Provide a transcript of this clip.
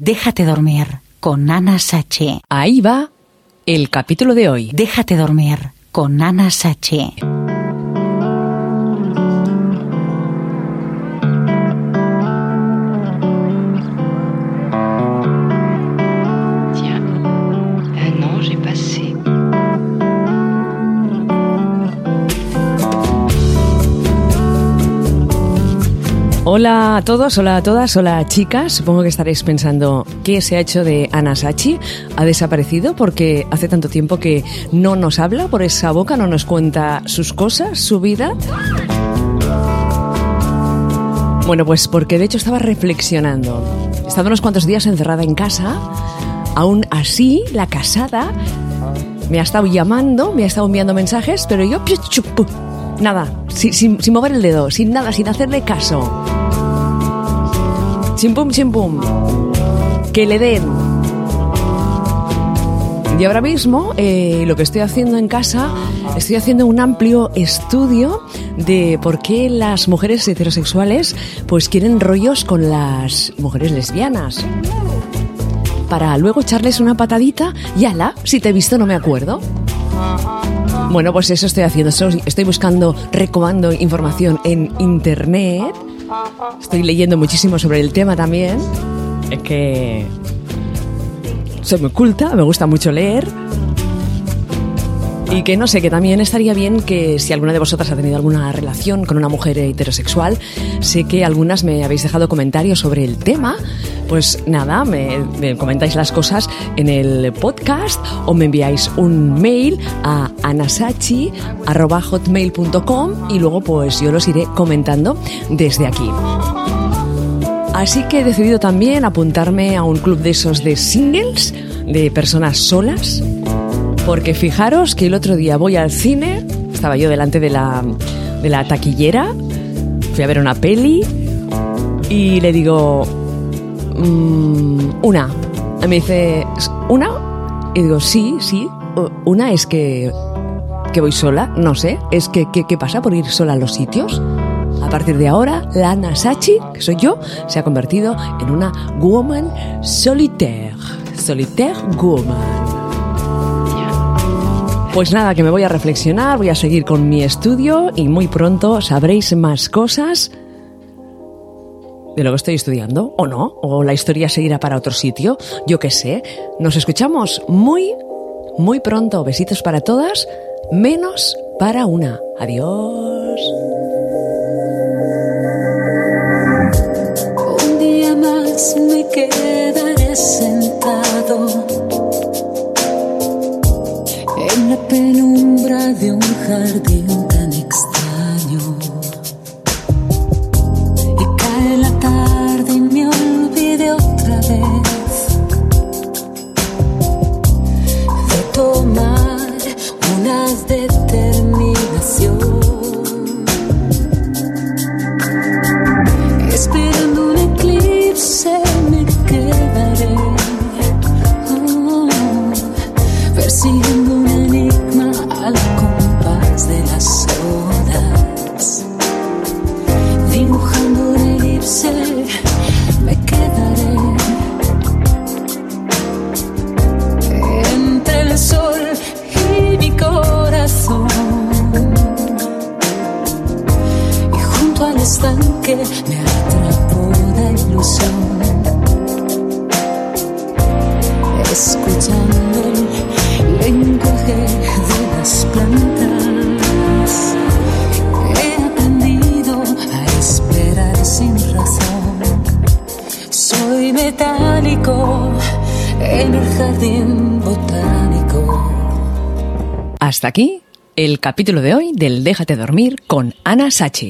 Déjate dormir con Ana Sachi. Ahí va el capítulo de hoy. Déjate dormir con Ana Sachi. Hola a todos, hola a todas, hola chicas. Supongo que estaréis pensando qué se ha hecho de Ana Sachi. Ha desaparecido porque hace tanto tiempo que no nos habla por esa boca, no nos cuenta sus cosas, su vida. Bueno, pues porque de hecho estaba reflexionando. He estado unos cuantos días encerrada en casa. Aún así, la casada me ha estado llamando, me ha estado enviando mensajes, pero yo nada, sin mover el dedo, sin nada, sin hacerle caso. Chimpum, chimpum. Que le den. Y ahora mismo eh, lo que estoy haciendo en casa, estoy haciendo un amplio estudio de por qué las mujeres heterosexuales pues quieren rollos con las mujeres lesbianas. Para luego echarles una patadita y ala, si te he visto no me acuerdo. Bueno, pues eso estoy haciendo. Estoy buscando, recabando información en internet. Estoy leyendo muchísimo sobre el tema también. Es que soy muy culta, me gusta mucho leer. Y que no sé, que también estaría bien que si alguna de vosotras ha tenido alguna relación con una mujer heterosexual, sé que algunas me habéis dejado comentarios sobre el tema, pues nada, me, me comentáis las cosas en el podcast o me enviáis un mail a anasachi.hotmail.com y luego pues yo los iré comentando desde aquí. Así que he decidido también apuntarme a un club de esos de singles, de personas solas, porque fijaros que el otro día voy al cine, estaba yo delante de la, de la taquillera, fui a ver una peli y le digo, "Mm, una. Me dice, ¿una? Y digo, sí, sí, una es que, que voy sola, no sé, es que, ¿qué pasa por ir sola a los sitios? A partir de ahora, la Ana Sachi, que soy yo, se ha convertido en una woman solitaire. Solitaire woman. Pues nada, que me voy a reflexionar, voy a seguir con mi estudio y muy pronto sabréis más cosas de lo que estoy estudiando, o no, o la historia seguirá para otro sitio, yo qué sé. Nos escuchamos muy, muy pronto. Besitos para todas, menos para una. Adiós. Un día más me quedaré sentado en la penumbra de un jardín eclipse me quedaré. Oh, persiguiendo un enigma al compás de las horas. Dibujando un elipse me quedaré. Entre el sol y mi corazón. Y junto al estanque me atrapó Escuchando el lenguaje de las plantas, he aprendido a esperar sin razón. Soy metálico en el jardín botánico. Hasta aquí el capítulo de hoy del Déjate dormir con Ana Sachi.